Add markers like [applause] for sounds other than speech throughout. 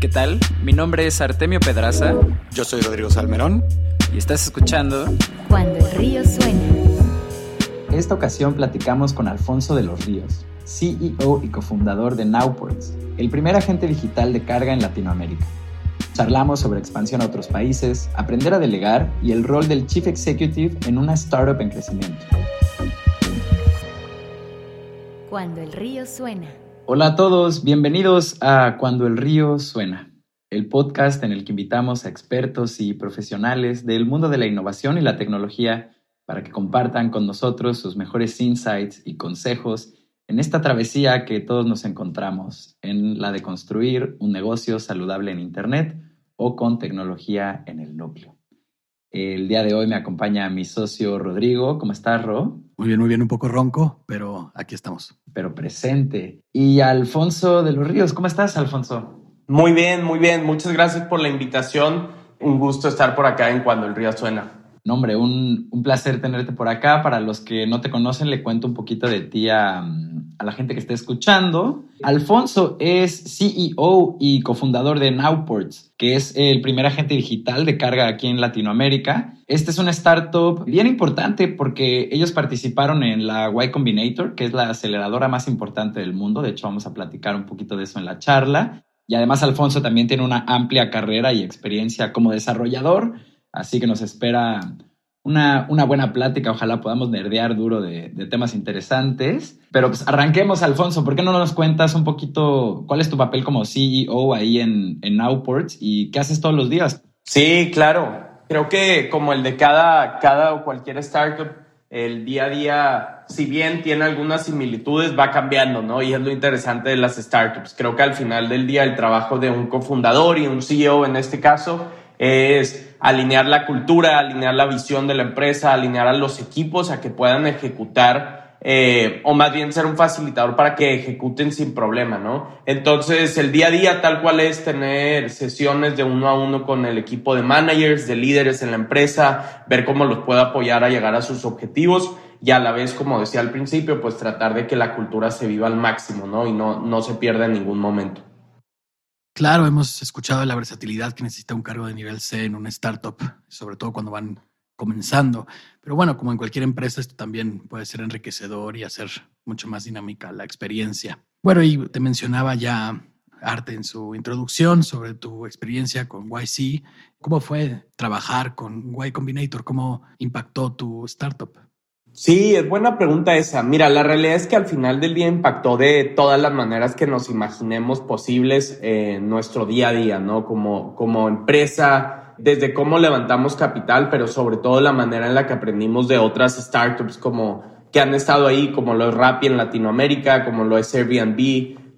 ¿Qué tal? Mi nombre es Artemio Pedraza. Yo soy Rodrigo Salmerón. Y estás escuchando Cuando el río suena. En esta ocasión platicamos con Alfonso de los Ríos, CEO y cofundador de Nowports, el primer agente digital de carga en Latinoamérica. Charlamos sobre expansión a otros países, aprender a delegar y el rol del Chief Executive en una startup en crecimiento. Cuando el río suena. Hola a todos, bienvenidos a Cuando el río suena, el podcast en el que invitamos a expertos y profesionales del mundo de la innovación y la tecnología para que compartan con nosotros sus mejores insights y consejos en esta travesía que todos nos encontramos, en la de construir un negocio saludable en Internet o con tecnología en el núcleo. El día de hoy me acompaña mi socio Rodrigo. ¿Cómo estás, Ro? Muy bien, muy bien, un poco ronco, pero aquí estamos. Pero presente. Y Alfonso de los Ríos, ¿cómo estás, Alfonso? Muy bien, muy bien. Muchas gracias por la invitación. Un gusto estar por acá en Cuando el Río Suena. No, hombre, un, un, placer tenerte por acá. Para los que no te conocen, le cuento un poquito de ti a, a, la gente que esté escuchando. Alfonso es CEO y cofundador de Nowports, que es el primer agente digital de carga aquí en Latinoamérica. Este es una startup bien importante porque ellos participaron en la Y Combinator, que es la aceleradora más importante del mundo. De hecho, vamos a platicar un poquito de eso en la charla. Y además, Alfonso también tiene una amplia carrera y experiencia como desarrollador Así que nos espera una, una, buena plática. Ojalá podamos nerdear duro de, temas interesantes. Pero pues arranquemos, Alfonso. ¿Por qué no nos cuentas un poquito cuál es tu papel como CEO ahí en, en y qué haces todos los días? Sí, claro. Creo que como el de cada, cada o cualquier startup, el día a día, si bien tiene algunas similitudes, va cambiando, ¿no? Y es lo interesante de las startups. Creo que al final del día el trabajo de un cofundador y un CEO en este caso es alinear la cultura, alinear la visión de la empresa, alinear a los equipos a que puedan ejecutar eh, o más bien ser un facilitador para que ejecuten sin problema, ¿no? Entonces, el día a día tal cual es tener sesiones de uno a uno con el equipo de managers, de líderes en la empresa, ver cómo los puede apoyar a llegar a sus objetivos y a la vez, como decía al principio, pues tratar de que la cultura se viva al máximo, ¿no? Y no, no se pierda en ningún momento. Claro, hemos escuchado la versatilidad que necesita un cargo de nivel C en una startup, sobre todo cuando van comenzando. Pero bueno, como en cualquier empresa, esto también puede ser enriquecedor y hacer mucho más dinámica la experiencia. Bueno, y te mencionaba ya Arte en su introducción sobre tu experiencia con YC. ¿Cómo fue trabajar con Y Combinator? ¿Cómo impactó tu startup? Sí, es buena pregunta esa. Mira, la realidad es que al final del día impactó de todas las maneras que nos imaginemos posibles en nuestro día a día, ¿no? Como, como empresa, desde cómo levantamos capital, pero sobre todo la manera en la que aprendimos de otras startups como que han estado ahí, como lo es Rappi en Latinoamérica, como lo es Airbnb,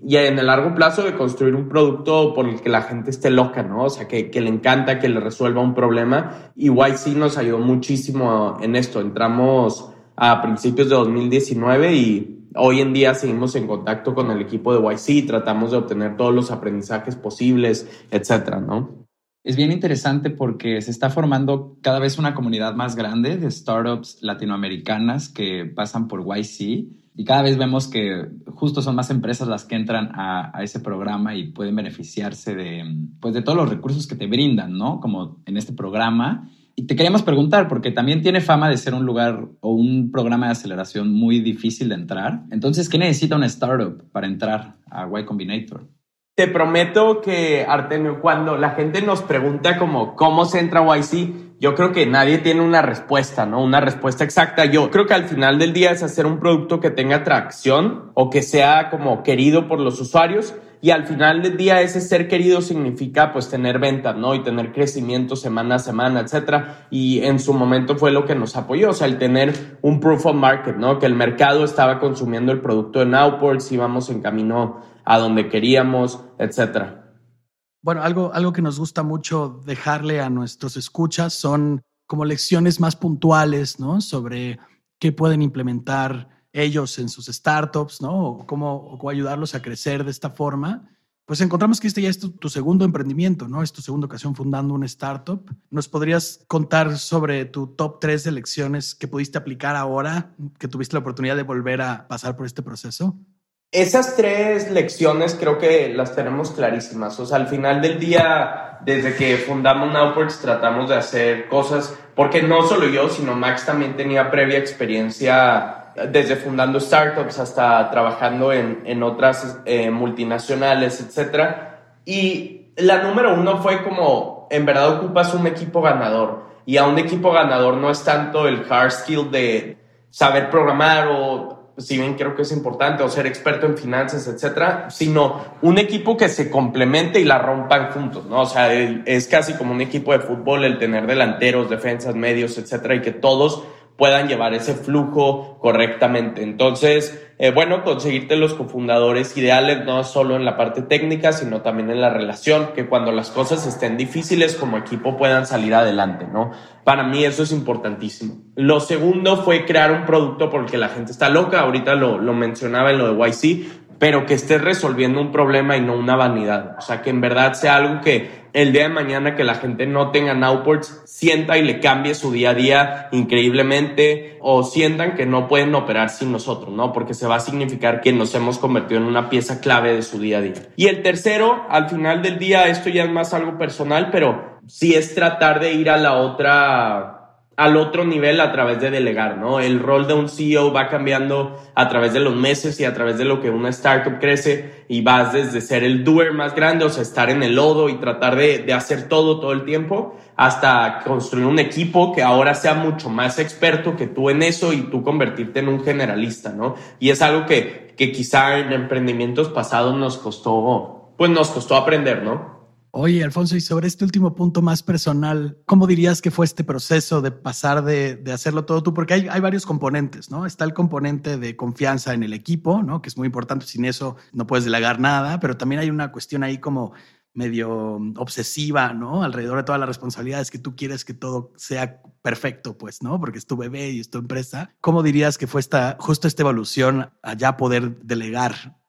y en el largo plazo de construir un producto por el que la gente esté loca, ¿no? O sea, que, que le encanta, que le resuelva un problema. Y YC nos ayudó muchísimo en esto. Entramos a principios de 2019 y hoy en día seguimos en contacto con el equipo de YC, tratamos de obtener todos los aprendizajes posibles, etcétera, ¿no? Es bien interesante porque se está formando cada vez una comunidad más grande de startups latinoamericanas que pasan por YC y cada vez vemos que justo son más empresas las que entran a, a, ese programa y pueden beneficiarse de, pues, de todos los recursos que te brindan, ¿no? Como en este programa y te queríamos preguntar, porque también tiene fama de ser un lugar o un programa de aceleración muy difícil de entrar. Entonces, ¿qué necesita una startup para entrar a Y Combinator? Te prometo que, Artemio, cuando la gente nos pregunta como cómo se entra a YC, yo creo que nadie tiene una respuesta, ¿no? Una respuesta exacta. Yo creo que al final del día es hacer un producto que tenga atracción o que sea como querido por los usuarios y al final del día ese ser querido significa pues tener ventas, ¿no? Y tener crecimiento semana a semana, etcétera. Y en su momento fue lo que nos apoyó, o sea, el tener un proof of market, ¿no? Que el mercado estaba consumiendo el producto en Nowports, íbamos en camino a donde queríamos, etcétera. Bueno, algo, algo que nos gusta mucho dejarle a nuestros escuchas son como lecciones más puntuales, ¿no? Sobre qué pueden implementar ellos en sus startups, ¿no? O cómo, o ayudarlos a crecer de esta forma. Pues encontramos que este ya es tu, segundo emprendimiento, ¿no? Es tu segunda ocasión fundando una startup. ¿Nos podrías contar sobre tu top tres de lecciones que pudiste aplicar ahora, que tuviste la oportunidad de volver a pasar por este proceso? Esas tres lecciones creo que las tenemos clarísimas. O sea, al final del día, desde que fundamos Nowports, tratamos de hacer cosas, porque no solo yo, sino Max también tenía previa experiencia desde fundando startups hasta trabajando en, en otras eh, multinacionales, etc. Y la número uno fue como, en verdad ocupas un equipo ganador. Y a un equipo ganador no es tanto el hard skill de saber programar o si bien creo que es importante, o ser experto en finanzas, etcétera, sino un equipo que se complemente y la rompan juntos, ¿no? O sea, es casi como un equipo de fútbol el tener delanteros, defensas, medios, etcétera, y que todos puedan llevar ese flujo correctamente. Entonces, eh, bueno, conseguirte los cofundadores ideales no solo en la parte técnica, sino también en la relación, que cuando las cosas estén difíciles como equipo puedan salir adelante, ¿no? Para mí eso es importantísimo. Lo segundo fue crear un producto por el que la gente está loca, ahorita lo, lo mencionaba en lo de YC, pero que estés resolviendo un problema y no una vanidad. O sea, que en verdad sea algo que el día de mañana que la gente no tenga Nowports sienta y le cambie su día a día increíblemente o sientan que no pueden operar sin nosotros, ¿no? Porque se va a significar que nos hemos convertido en una pieza clave de su día a día. Y el tercero, al final del día, esto ya es más algo personal, pero sí es tratar de ir a la otra al otro nivel a través de delegar, ¿no? El rol de un CEO va cambiando a través de los meses y a través de lo que una startup crece y vas desde ser el doer más grande, o sea, estar en el lodo y tratar de, de hacer todo todo el tiempo, hasta construir un equipo que ahora sea mucho más experto que tú en eso y tú convertirte en un generalista, ¿no? Y es algo que, que quizá en emprendimientos pasados nos costó, pues nos costó aprender, ¿no? Oye, Alfonso, y sobre este último punto más personal, ¿cómo dirías que fue este proceso de pasar de, de hacerlo todo tú? Porque hay, hay, varios componentes, ¿no? Está el componente de confianza en el equipo, ¿no? Que es muy importante, sin eso no puedes delegar nada, pero también hay una cuestión ahí como medio obsesiva, ¿no? Alrededor de todas las responsabilidades que tú quieres que todo sea perfecto, pues, ¿no? Porque es tu bebé y es tu empresa. ¿Cómo dirías que fue esta, justo esta evolución a poder delegar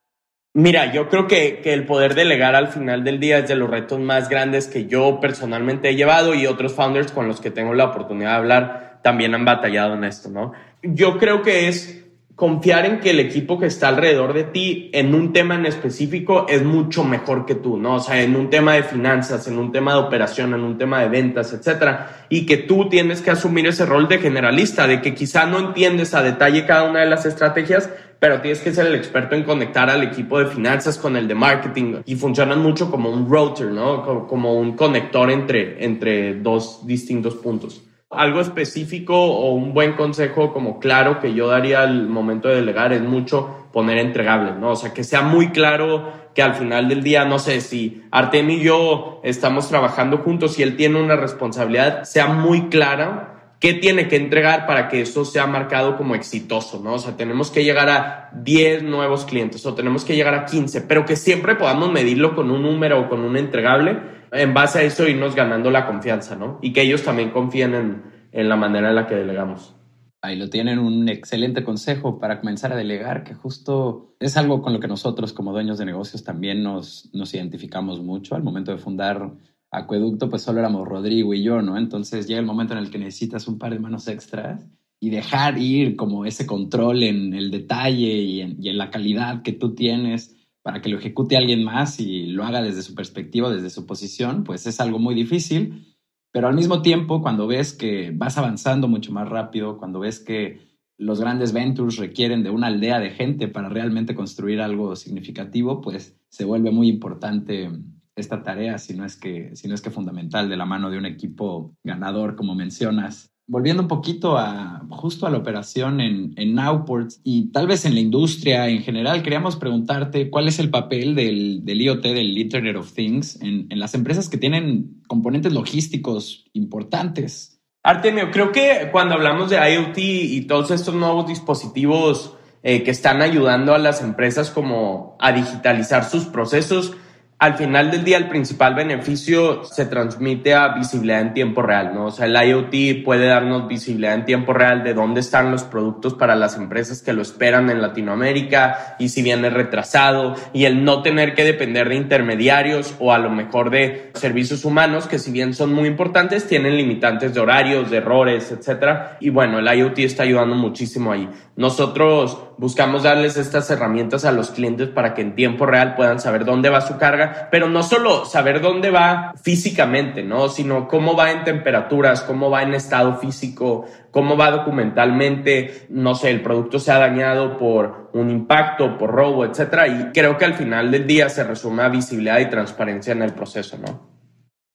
Mira, yo creo que, que, el poder delegar al final del día es de los retos más grandes que yo personalmente he llevado y otros founders con los que tengo la oportunidad de hablar también han batallado en esto, ¿no? Yo creo que es confiar en que el equipo que está alrededor de ti en un tema en específico es mucho mejor que tú, ¿no? O sea, en un tema de finanzas, en un tema de operación, en un tema de ventas, etcétera, y que tú tienes que asumir ese rol de generalista, de que quizá no entiendes a detalle cada una de las estrategias, pero tienes que ser el experto en conectar al equipo de finanzas con el de marketing y funcionan mucho como un router, ¿no? Como un conector entre, entre dos distintos puntos. Algo específico o un buen consejo como claro que yo daría al momento de delegar es mucho poner entregables, ¿no? O sea, que sea muy claro que al final del día, no sé, si Artem y yo estamos trabajando juntos y él tiene una responsabilidad, sea muy clara ¿Qué tiene que entregar para que eso sea marcado como exitoso? ¿no? O sea, tenemos que llegar a 10 nuevos clientes o tenemos que llegar a 15, pero que siempre podamos medirlo con un número o con un entregable. En base a eso, irnos ganando la confianza, ¿no? Y que ellos también confíen en, en la manera en la que delegamos. Ahí lo tienen un excelente consejo para comenzar a delegar, que justo es algo con lo que nosotros como dueños de negocios también nos, nos identificamos mucho al momento de fundar acueducto, pues solo éramos Rodrigo y yo, ¿no? Entonces llega el momento en el que necesitas un par de manos extras y dejar ir como ese control en el detalle y en, la calidad que tú tienes para que lo ejecute alguien más y lo haga desde su perspectiva, desde su posición, pues es algo muy difícil. Pero al mismo tiempo, cuando ves que vas avanzando mucho más rápido, cuando ves que los grandes ventures requieren de una aldea de gente para realmente construir algo significativo, pues se vuelve muy importante esta tarea, si no es que, si no es que fundamental de la mano de un equipo ganador, como mencionas. Volviendo un poquito a justo a la operación en, en Nowports y tal vez en la industria en general, queríamos preguntarte cuál es el papel del, del IoT, del Internet of Things, en, en las empresas que tienen componentes logísticos importantes. Artemio, creo que cuando hablamos de IoT y todos estos nuevos dispositivos eh, que están ayudando a las empresas como a digitalizar sus procesos, al final del día el principal beneficio se transmite a visibilidad en tiempo real, ¿no? O sea, el IoT puede darnos visibilidad en tiempo real de dónde están los productos para las empresas que lo esperan en Latinoamérica y si viene retrasado y el no tener que depender de intermediarios o a lo mejor de servicios humanos que si bien son muy importantes tienen limitantes de horarios, de errores, etcétera. Y bueno, el IoT está ayudando muchísimo ahí. Nosotros buscamos darles estas herramientas a los clientes para que en tiempo real puedan saber dónde va su carga, pero no solo saber dónde va físicamente, ¿no? Sino cómo va en temperaturas, cómo va en estado físico, cómo va documentalmente, no sé, el producto se ha dañado por un impacto, por robo, etcétera. Y creo que al final del día se resume a visibilidad y transparencia en el proceso, ¿no?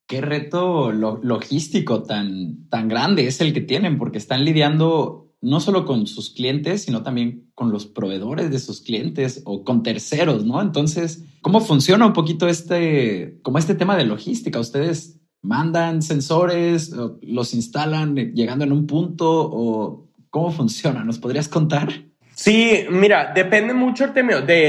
Qué reto logístico tan, tan grande es el que tienen, porque están lidiando no solo con sus clientes, sino también con los proveedores de sus clientes o con terceros, ¿no? Entonces, ¿cómo funciona un poquito este, como este tema de logística? ¿Ustedes mandan sensores, los instalan llegando en un punto o cómo funciona? ¿Nos podrías contar? Sí, mira, depende mucho de,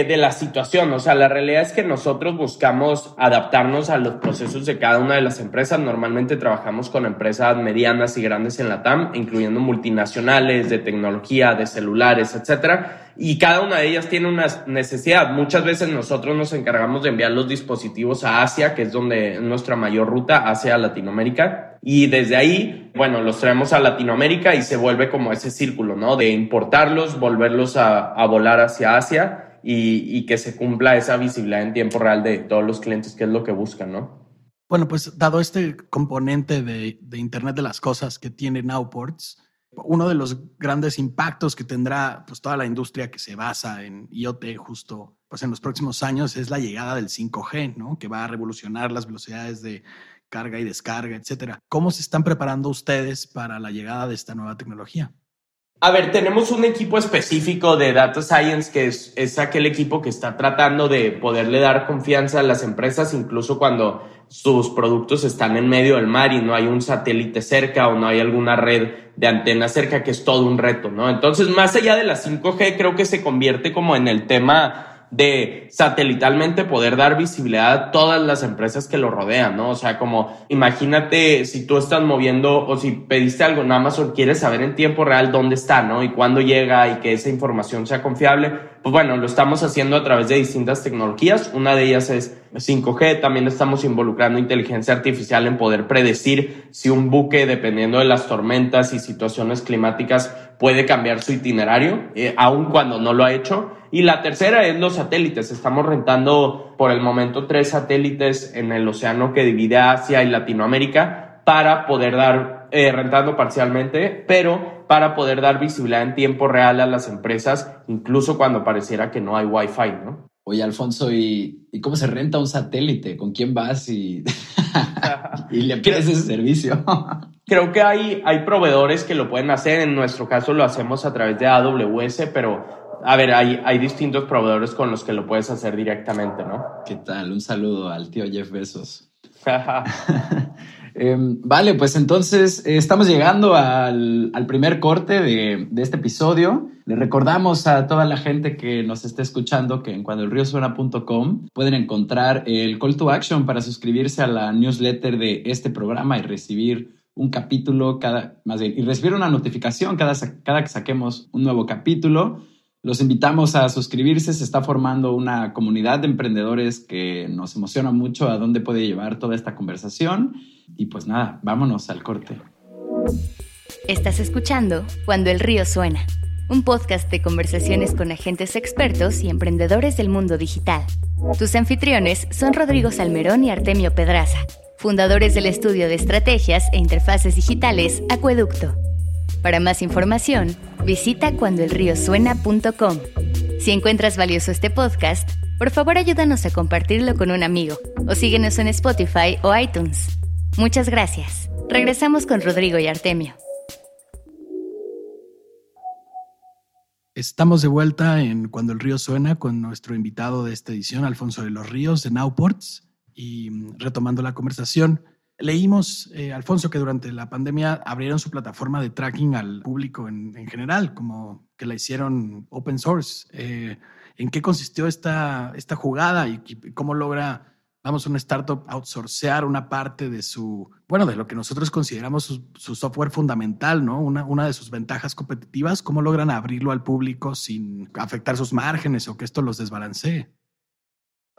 de la situación. O sea, la realidad es que nosotros buscamos adaptarnos a los procesos de cada una de las empresas. Normalmente trabajamos con empresas medianas y grandes en la TAM, incluyendo multinacionales de tecnología, de celulares, etcétera y cada una de ellas tiene una necesidad. Muchas veces nosotros nos encargamos de enviar los dispositivos a Asia, que es donde nuestra mayor ruta, hacia Latinoamérica. Y desde ahí, bueno, los traemos a Latinoamérica y se vuelve como ese círculo, ¿no? De importarlos, volverlos a, a volar hacia Asia y, y, que se cumpla esa visibilidad en tiempo real de todos los clientes, que es lo que buscan, ¿no? Bueno, pues dado este componente de, de Internet de las Cosas que tiene Nowports, uno de los grandes impactos que tendrá pues, toda la industria que se basa en IoT justo pues, en los próximos años es la llegada del 5G, ¿no? que va a revolucionar las velocidades de carga y descarga, etcétera. ¿Cómo se están preparando ustedes para la llegada de esta nueva tecnología? A ver, tenemos un equipo específico de Data Science que es, es, aquel equipo que está tratando de poderle dar confianza a las empresas, incluso cuando sus productos están en medio del mar y no hay un satélite cerca o no hay alguna red de antena cerca, que es todo un reto, ¿no? Entonces, más allá de la 5G, creo que se convierte como en el tema de satelitalmente poder dar visibilidad a todas las empresas que lo rodean, ¿no? O sea, como imagínate si tú estás moviendo o si pediste algo en Amazon, quieres saber en tiempo real dónde está, ¿no? Y cuándo llega y que esa información sea confiable. Pues bueno, lo estamos haciendo a través de distintas tecnologías. Una de ellas es 5G. También estamos involucrando inteligencia artificial en poder predecir si un buque, dependiendo de las tormentas y situaciones climáticas, puede cambiar su itinerario, eh, aun cuando no lo ha hecho. Y la tercera es los satélites. Estamos rentando por el momento tres satélites en el océano que divide Asia y Latinoamérica para poder dar, eh, rentando parcialmente, pero para poder dar visibilidad en tiempo real a las empresas, incluso cuando pareciera que no hay Wi-Fi, ¿no? Oye, Alfonso, ¿y, ¿y cómo se renta un satélite? ¿Con quién vas y, [laughs] y le pides ese servicio? [laughs] Creo que hay, hay proveedores que lo pueden hacer. En nuestro caso lo hacemos a través de AWS, pero a ver, hay, hay distintos proveedores con los que lo puedes hacer directamente, ¿no? ¿Qué tal? Un saludo al tío Jeff Bezos. [laughs] [laughs] Em, vale, pues entonces eh, estamos llegando al, al primer corte de, de, este episodio. Le recordamos a toda la gente que nos esté escuchando que en cuandoelriosuena.com pueden encontrar el call to action para suscribirse a la newsletter de este programa y recibir un capítulo cada, más bien, y recibir una notificación cada, cada que saquemos un nuevo capítulo. Los invitamos a suscribirse, se está formando una comunidad de emprendedores que nos emociona mucho a dónde puede llevar toda esta conversación. Y pues nada, vámonos al corte. Estás escuchando Cuando el río suena, un podcast de conversaciones con agentes expertos y emprendedores del mundo digital. Tus anfitriones son Rodrigo Salmerón y Artemio Pedraza, fundadores del estudio de estrategias e interfaces digitales Acueducto. Para más información, visita cuandoelriosuena.com. Si encuentras valioso este podcast, por favor ayúdanos a compartirlo con un amigo o síguenos en Spotify o iTunes. Muchas gracias. Regresamos con Rodrigo y Artemio. Estamos de vuelta en Cuando el río suena con nuestro invitado de esta edición, Alfonso de los Ríos, de Nowports. Y retomando la conversación, Leímos, eh, Alfonso, que durante la pandemia abrieron su plataforma de tracking al público en, en general, como que la hicieron open source. Eh, ¿En qué consistió esta, esta jugada y, cómo logra vamos, una startup outsourcear una parte de su, bueno, de lo que nosotros consideramos su, software fundamental, ¿no? Una, una de sus ventajas competitivas, ¿cómo logran abrirlo al público sin afectar sus márgenes o que esto los desbalancee?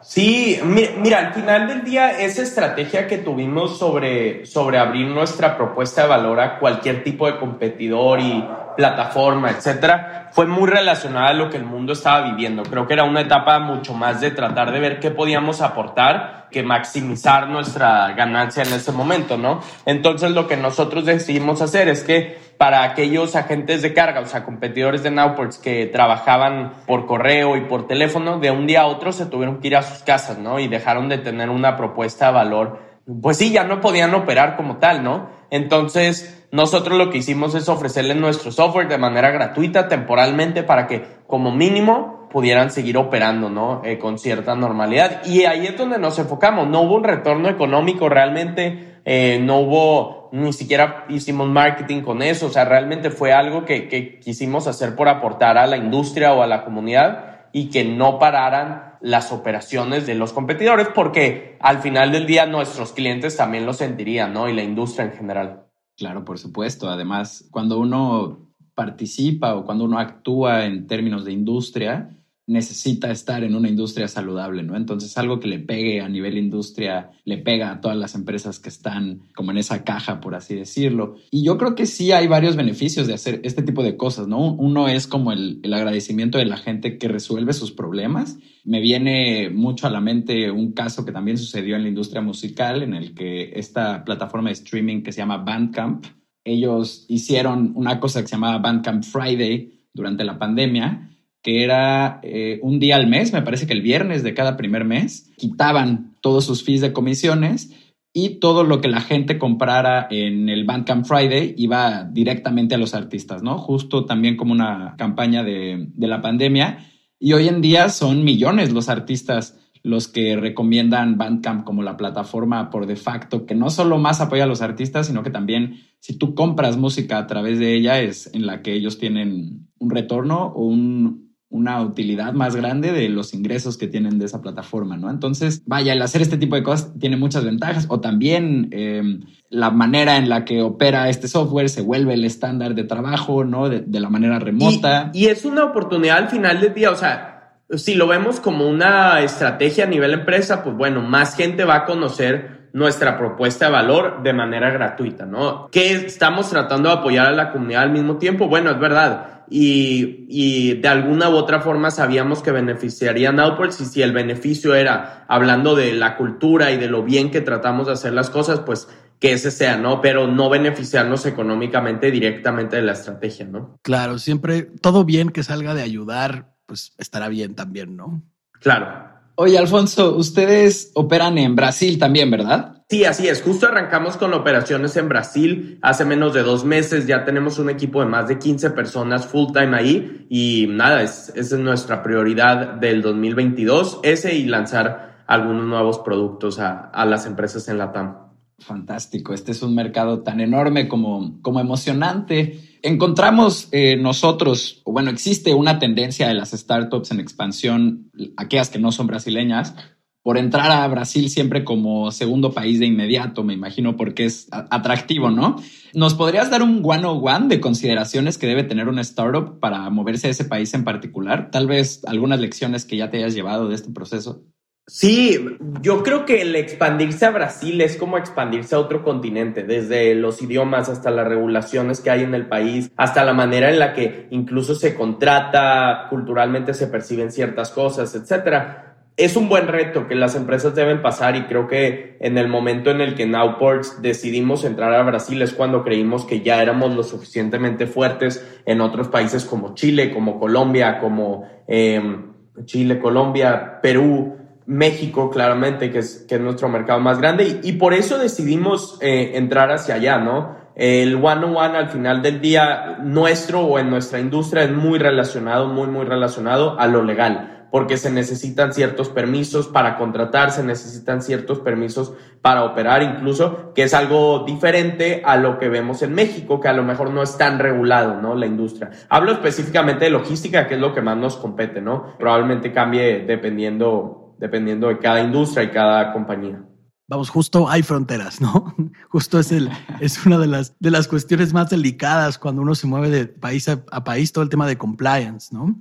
Sí, mira, al final del día, esa estrategia que tuvimos sobre, sobre abrir nuestra propuesta de valor a cualquier tipo de competidor y plataforma, etcétera, fue muy relacionada a lo que el mundo estaba viviendo. Creo que era una etapa mucho más de tratar de ver qué podíamos aportar que maximizar nuestra ganancia en ese momento, ¿no? Entonces, lo que nosotros decidimos hacer es que para aquellos agentes de carga, o sea, competidores de Nowports que trabajaban por correo y por teléfono, de un día a otro se tuvieron que ir a sus casas, ¿no? Y dejaron de tener una propuesta de valor. Pues sí, ya no podían operar como tal, ¿no? Entonces, nosotros lo que hicimos es ofrecerles nuestro software de manera gratuita, temporalmente, para que como mínimo pudieran seguir operando, ¿no? Eh, con cierta normalidad. Y ahí es donde nos enfocamos. No hubo un retorno económico realmente, eh, no hubo ni siquiera hicimos marketing con eso, o sea, realmente fue algo que, que quisimos hacer por aportar a la industria o a la comunidad y que no pararan las operaciones de los competidores porque al final del día nuestros clientes también lo sentirían, ¿no? Y la industria en general. Claro, por supuesto. Además, cuando uno participa o cuando uno actúa en términos de industria, necesita estar en una industria saludable, ¿no? Entonces algo que le pegue a nivel industria, le pega a todas las empresas que están como en esa caja, por así decirlo. Y yo creo que sí hay varios beneficios de hacer este tipo de cosas, ¿no? Uno es como el, agradecimiento de la gente que resuelve sus problemas. Me viene mucho a la mente un caso que también sucedió en la industria musical, en el que esta plataforma de streaming que se llama Bandcamp, ellos hicieron una cosa que se llamaba Bandcamp Friday durante la pandemia que era eh, un día al mes, me parece que el viernes de cada primer mes, quitaban todos sus fees de comisiones y todo lo que la gente comprara en el Bandcamp Friday iba directamente a los artistas, ¿no? Justo también como una campaña de, de la pandemia. Y hoy en día son millones los artistas los que recomiendan Bandcamp como la plataforma por de facto, que no solo más apoya a los artistas, sino que también si tú compras música a través de ella es en la que ellos tienen un retorno o un, una utilidad más grande de los ingresos que tienen de esa plataforma, ¿no? Entonces, vaya, el hacer este tipo de cosas tiene muchas ventajas o también em, la manera en la que opera este software se vuelve el estándar de trabajo, ¿no? De, la manera remota. Y, es una oportunidad al final del día, o sea, si lo vemos como una estrategia a nivel empresa, pues bueno, más gente va a conocer nuestra propuesta de valor de manera gratuita, ¿no? Que estamos tratando de apoyar a la comunidad al mismo tiempo. Bueno, es verdad y, de alguna u otra forma sabíamos que beneficiarían Outwards y si el beneficio era hablando de la cultura y de lo bien que tratamos de hacer las cosas, pues que ese sea, ¿no? Pero no beneficiarnos económicamente directamente de la estrategia, ¿no? Claro, siempre todo bien que salga de ayudar, pues estará bien también, ¿no? Claro. Oye, Alfonso, ustedes operan en Brasil también, ¿verdad? Sí, así es. Justo arrancamos con operaciones en Brasil hace menos de dos meses. Ya tenemos un equipo de más de 15 personas full time ahí. Y nada, es, esa es nuestra prioridad del 2022, ese y lanzar algunos nuevos productos a, a las empresas en la TAM. Fantástico. Este es un mercado tan enorme como, como emocionante. Encontramos eh, nosotros, o bueno, existe una tendencia de las startups en expansión, aquellas que no son brasileñas, por entrar a Brasil siempre como segundo país de inmediato, me imagino, porque es atractivo, ¿no? ¿Nos podrías dar un one-on-one de consideraciones que debe tener una startup para moverse a ese país en particular? Tal vez algunas lecciones que ya te hayas llevado de este proceso. Sí, yo creo que el expandirse a Brasil es como expandirse a otro continente, desde los idiomas hasta las regulaciones que hay en el país, hasta la manera en la que incluso se contrata, culturalmente se perciben ciertas cosas, etcétera. Es un buen reto que las empresas deben pasar y creo que en el momento en el que Nowports decidimos entrar a Brasil es cuando creímos que ya éramos lo suficientemente fuertes en otros países como Chile, como Colombia, como em, Chile, Colombia, Perú, México, claramente, que es, que es nuestro mercado más grande y, por eso decidimos eh, entrar hacia allá, ¿no? El one-on-one al final del día nuestro o en nuestra industria es muy relacionado, muy, muy relacionado a lo legal porque se necesitan ciertos permisos para contratar, se necesitan ciertos permisos para operar incluso, que es algo diferente a lo que vemos en México, que a lo mejor no es tan regulado, ¿no? La industria. Hablo específicamente de logística, que es lo que más nos compete, ¿no? Probablemente cambie dependiendo dependiendo de cada industria y cada compañía. Vamos, justo hay fronteras, ¿no? [laughs] Justo es, el, es una de las, de las cuestiones más delicadas cuando uno se mueve de país a, país, todo el tema de compliance, ¿no?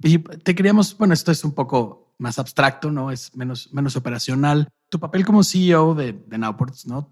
Y te queríamos, bueno, esto es un poco más abstracto, ¿no? Es menos, menos operacional. Tu papel como CEO de, de Nowports, ¿no?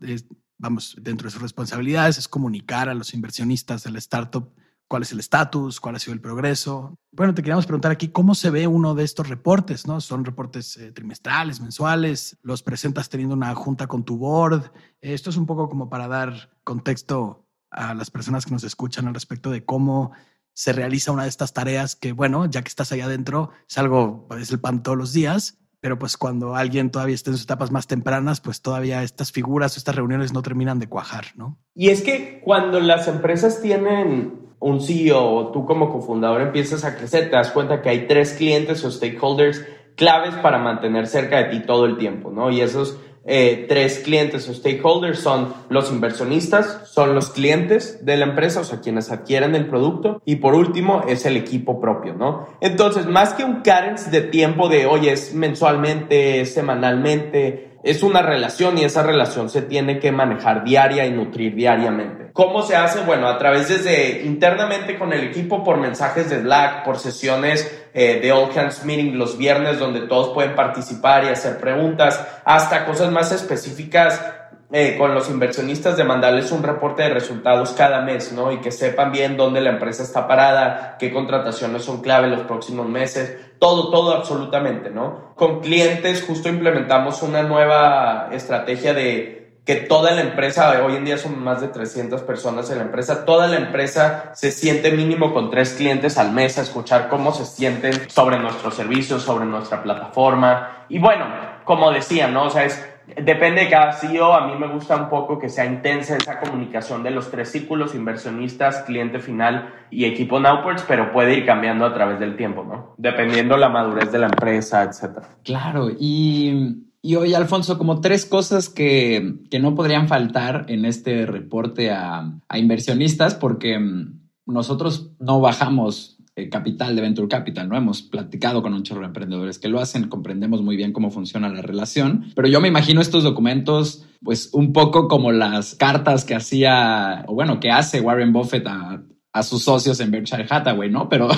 Vamos, dentro de sus responsabilidades es comunicar a los inversionistas de la startup cuál es el estatus, cuál ha sido el progreso. Bueno, te queríamos preguntar aquí cómo se ve uno de estos reportes, ¿no? Son reportes eh, trimestrales, mensuales, los presentas teniendo una junta con tu board. Esto es un poco como para dar contexto a las personas que nos escuchan al respecto de cómo se realiza una de estas tareas que, bueno, ya que estás ahí adentro, es algo, es el pan todos los días, pero pues cuando alguien todavía está en sus etapas más tempranas, pues todavía estas figuras, estas reuniones no terminan de cuajar, ¿no? Y es que cuando las empresas tienen un CEO o tú como cofundador empiezas a crecer, te das cuenta que hay tres clientes o stakeholders claves para mantener cerca de ti todo el tiempo, ¿no? Y esos eh, tres clientes o stakeholders son los inversionistas, son los clientes de la empresa, o sea, quienes adquieren el producto, y por último es el equipo propio, ¿no? Entonces, más que un cadence de tiempo de, oye, es mensualmente, es semanalmente, es una relación y esa relación se tiene que manejar diaria y nutrir diariamente. ¿Cómo se hace? Bueno, a través desde internamente con el equipo por mensajes de Slack, por sesiones eh, de All Hands Meeting los viernes donde todos pueden participar y hacer preguntas, hasta cosas más específicas eh, con los inversionistas de mandarles un reporte de resultados cada mes, ¿no? Y que sepan bien dónde la empresa está parada, qué contrataciones son clave los próximos meses, todo, todo absolutamente, ¿no? Con clientes justo implementamos una nueva estrategia de que toda la empresa, hoy en día son más de 300 personas en la empresa, toda la empresa se siente mínimo con tres clientes al mes a escuchar cómo se sienten sobre nuestros servicios, sobre nuestra plataforma. Y bueno, como decía, ¿no? O sea, es Depende de cada CEO, a mí me gusta un poco que sea intensa esa comunicación de los tres círculos, inversionistas, cliente final y equipo Nowports, pero puede ir cambiando a través del tiempo, ¿no? Dependiendo la madurez de la empresa, etc. Claro, y, y hoy, Alfonso, como tres cosas que, que, no podrían faltar en este reporte a, a inversionistas, porque mm, nosotros no bajamos eh, capital de Venture Capital, ¿no? Hemos platicado con un chorro de emprendedores que lo hacen, comprendemos muy bien cómo funciona la relación, pero yo me imagino estos documentos, pues un poco como las cartas que hacía, o bueno, que hace Warren Buffett a, a sus socios en Berkshire Hathaway, ¿no? Pero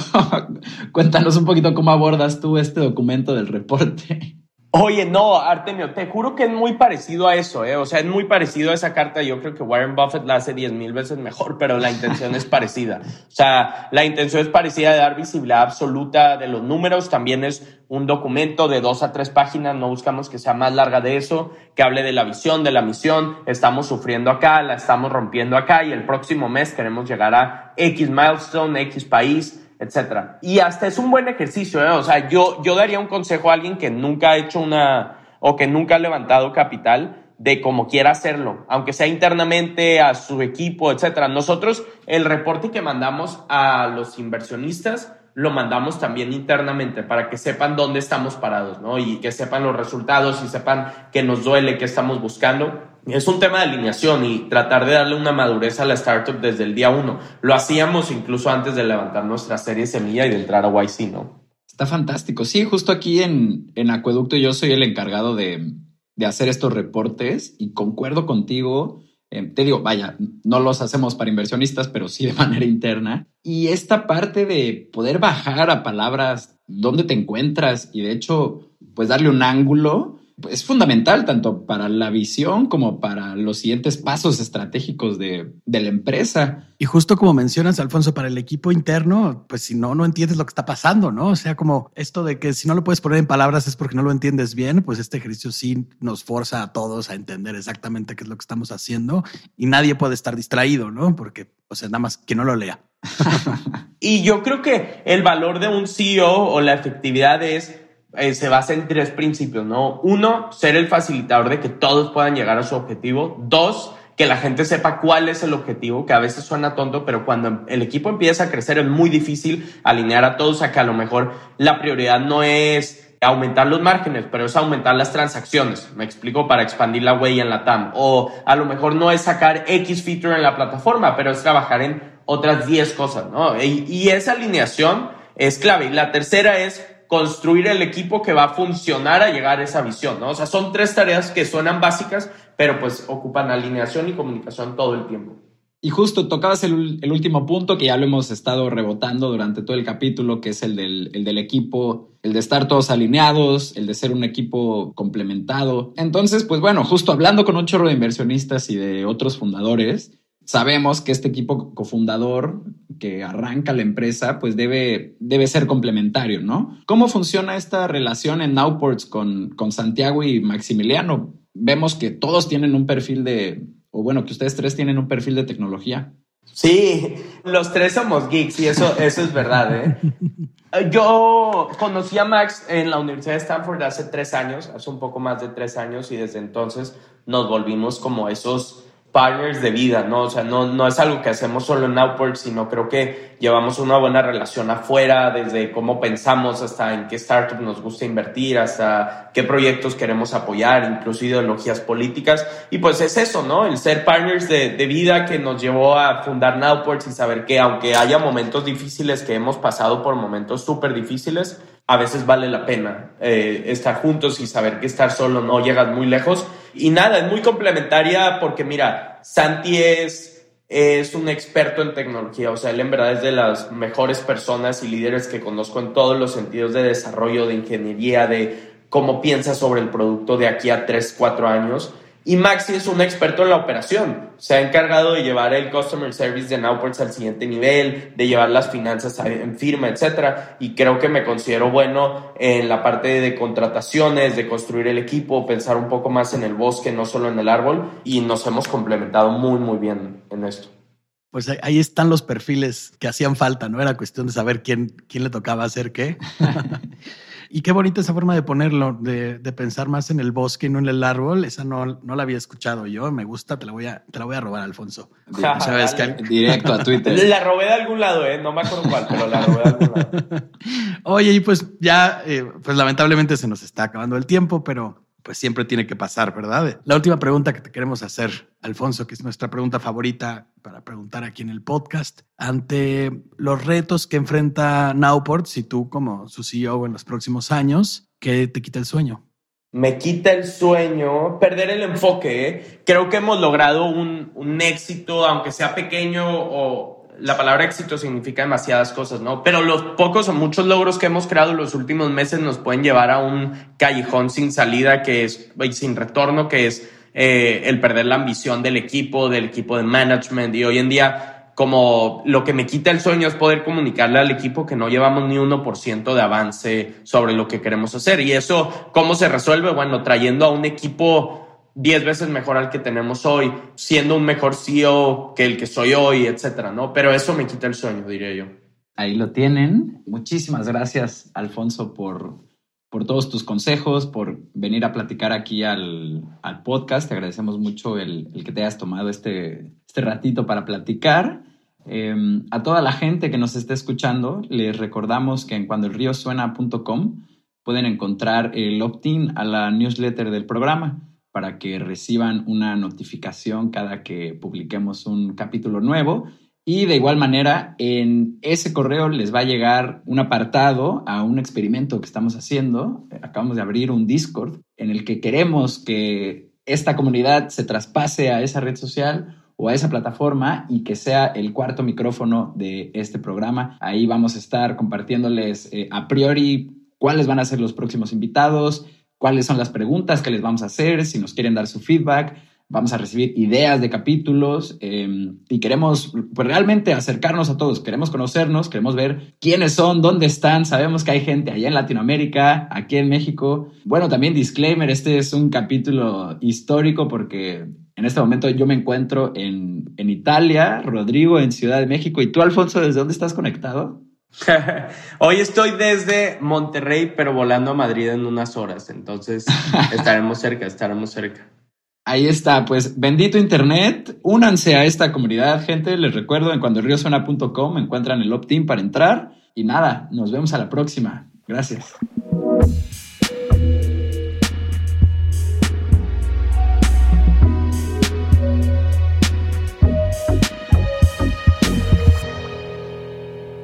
[laughs] cuéntanos un poquito cómo abordas tú este documento del reporte. Oye, no, Artemio, te juro que es muy parecido a eso, ¿eh? O sea, es muy parecido a esa carta. Yo creo que Warren Buffett la hace 10 mil veces mejor, pero la intención es parecida. O sea, la intención es parecida de dar visibilidad absoluta de los números. También es un documento de dos a tres páginas. No buscamos que sea más larga de eso, que hable de la visión, de la misión. Estamos sufriendo acá, la estamos rompiendo acá y el próximo mes queremos llegar a X milestone, X país etcétera. Y hasta es un buen ejercicio, ¿eh? O sea, yo, yo daría un consejo a alguien que nunca ha hecho una o que nunca ha levantado capital de cómo quiera hacerlo, aunque sea internamente a su equipo, etcétera. Nosotros el reporte que mandamos a los inversionistas lo mandamos también internamente para que sepan dónde estamos parados, ¿no? Y que sepan los resultados y sepan que nos duele, que estamos buscando es un tema de alineación y tratar de darle una madurez a la startup desde el día uno. Lo hacíamos incluso antes de levantar nuestra serie semilla y de entrar a YC, ¿no? Está fantástico. Sí, justo aquí en, en Acueducto yo soy el encargado de, de hacer estos reportes y concuerdo contigo. Eh, te digo, vaya, no los hacemos para inversionistas, pero sí de [laughs] manera interna. Y esta parte de poder bajar a palabras dónde te encuentras y de hecho, pues darle un ángulo es fundamental tanto para la visión como para los siguientes pasos estratégicos de, de, la empresa. Y justo como mencionas, Alfonso, para el equipo interno, pues si no, no entiendes lo que está pasando, ¿no? O sea, como esto de que si no lo puedes poner en palabras es porque no lo entiendes bien, pues este ejercicio sí nos forza a todos a entender exactamente qué es lo que estamos haciendo y nadie puede estar distraído, ¿no? Porque, o sea, nada más que no lo lea. [laughs] y yo creo que el valor de un CEO o la efectividad es eh, se basa en tres principios, ¿no? Uno, ser el facilitador de que todos puedan llegar a su objetivo. Dos, que la gente sepa cuál es el objetivo, que a veces suena tonto, pero cuando el equipo empieza a crecer es muy difícil alinear a todos a que a lo mejor la prioridad no es aumentar los márgenes, pero es aumentar las transacciones. Me explico para expandir la huella en la TAM. O a lo mejor no es sacar X feature en la plataforma, pero es trabajar en otras 10 cosas, ¿no? Y, y esa alineación es clave. Y la tercera es construir el equipo que va a funcionar a llegar a esa visión, ¿no? O sea, son tres tareas que suenan básicas, pero pues ocupan alineación y comunicación todo el tiempo. Y justo tocabas el, último punto que ya lo hemos estado rebotando durante todo el capítulo, que es el del, el del, equipo, el de estar todos alineados, el de ser un equipo complementado. Entonces, pues bueno, justo hablando con un chorro de inversionistas y de otros fundadores, sabemos que este equipo cofundador que arranca la empresa, pues debe, debe ser complementario, ¿no? ¿Cómo funciona esta relación en Nowports con, con Santiago y Maximiliano? Vemos que todos tienen un perfil de o bueno, que ustedes tres tienen un perfil de tecnología. Sí, los tres somos geeks y eso, eso es verdad. ¿eh? [laughs] Yo conocí a Max en la Universidad de Stanford hace tres años, hace un poco más de tres años, y desde entonces nos volvimos como esos partners de vida, ¿no? O sea, no, no es algo que hacemos solo en Outward, sino creo que llevamos una buena relación afuera, desde cómo pensamos hasta en qué startup nos gusta invertir, hasta qué proyectos queremos apoyar, incluso ideologías políticas. Y pues es eso, ¿no? El ser partners de, de vida que nos llevó a fundar Nowports y saber que aunque haya momentos difíciles, que hemos pasado por momentos súper difíciles, a veces vale la pena eh, estar juntos y saber que estar solo no llegas muy lejos. Y nada, es muy complementaria porque mira, Santi es, es un experto en tecnología, o sea, él en verdad es de las mejores personas y líderes que conozco en todos los sentidos de desarrollo, de ingeniería, de cómo piensa sobre el producto de aquí a 3, 4 años. Y Maxi es un experto en la operación. Se ha encargado de llevar el customer service de Nowports al siguiente nivel, de llevar las finanzas en firma, etc. Y creo que me considero bueno en la parte de contrataciones, de construir el equipo, pensar un poco más en el bosque, no solo en el árbol. Y nos hemos complementado muy, muy bien en esto. Pues ahí están los perfiles que hacían falta, ¿no? Era cuestión de saber quién, quién le tocaba hacer qué. [laughs] Y qué bonita esa forma de ponerlo, de, pensar más en el bosque y no en el árbol. Esa no, no la había escuchado yo. Me gusta, te la voy a, te la voy a robar, Alfonso. ¿Sabes que Directo a Twitter. [laughs] La robé de algún lado, ¿eh? No me acuerdo cuál, pero la robé de algún lado. [laughs] Oye, y pues ya, eh, pues lamentablemente se nos está acabando el tiempo, pero pues siempre tiene que pasar, ¿verdad? La última pregunta que te queremos hacer, Alfonso, que es nuestra pregunta favorita para preguntar aquí en el podcast, ante los retos que enfrenta Nowport, si tú como su CEO en los próximos años, ¿qué te quita el sueño? Me quita el sueño, perder el enfoque. ¿eh? Creo que hemos logrado un, un éxito, aunque sea pequeño o la palabra éxito significa demasiadas cosas, ¿no? Pero los pocos o muchos logros que hemos creado los últimos meses nos pueden llevar a un callejón sin salida que es, sin retorno, que es eh, el perder la ambición del equipo, del equipo de management. Y hoy en día, como lo que me quita el sueño es poder comunicarle al equipo que no llevamos ni 1% de avance sobre lo que queremos hacer. Y eso, ¿cómo se resuelve? Bueno, trayendo a un equipo 10 veces mejor al que tenemos hoy, siendo un mejor CEO que el que soy hoy, etcétera, ¿no? Pero eso me quita el sueño, diría yo. Ahí lo tienen. Muchísimas gracias, Alfonso, por, por todos tus consejos, por venir a platicar aquí al, al podcast. Te agradecemos mucho el, el, que te hayas tomado este, este ratito para platicar. Em, a toda la gente que nos esté escuchando, les recordamos que en cuandoelriosuena.com pueden encontrar el opt-in a la newsletter del programa para que reciban una notificación cada que publiquemos un capítulo nuevo. Y de igual manera, en ese correo les va a llegar un apartado a un experimento que estamos haciendo. Acabamos de abrir un Discord en el que queremos que esta comunidad se traspase a esa red social o a esa plataforma y que sea el cuarto micrófono de este programa. Ahí vamos a estar compartiéndoles eh, a priori cuáles van a ser los próximos invitados, cuáles son las preguntas que les vamos a hacer, si nos quieren dar su feedback. Vamos a recibir ideas de capítulos em, y queremos pues, realmente acercarnos a todos. Queremos conocernos, queremos ver quiénes son, dónde están. Sabemos que hay gente allá en Latinoamérica, aquí en México. Bueno, también disclaimer, este es un capítulo histórico porque en este momento yo me encuentro en, en Italia, Rodrigo en Ciudad de México. ¿Y tú, Alfonso, desde dónde estás conectado? [laughs] Hoy estoy desde Monterrey, pero volando a Madrid en unas horas. Entonces [laughs] estaremos cerca, estaremos cerca. Ahí está, pues bendito Internet. Únanse a esta comunidad, gente. Les recuerdo, en cuandorriosona.com encuentran el opt-in para entrar. Y nada, nos vemos a la próxima. Gracias.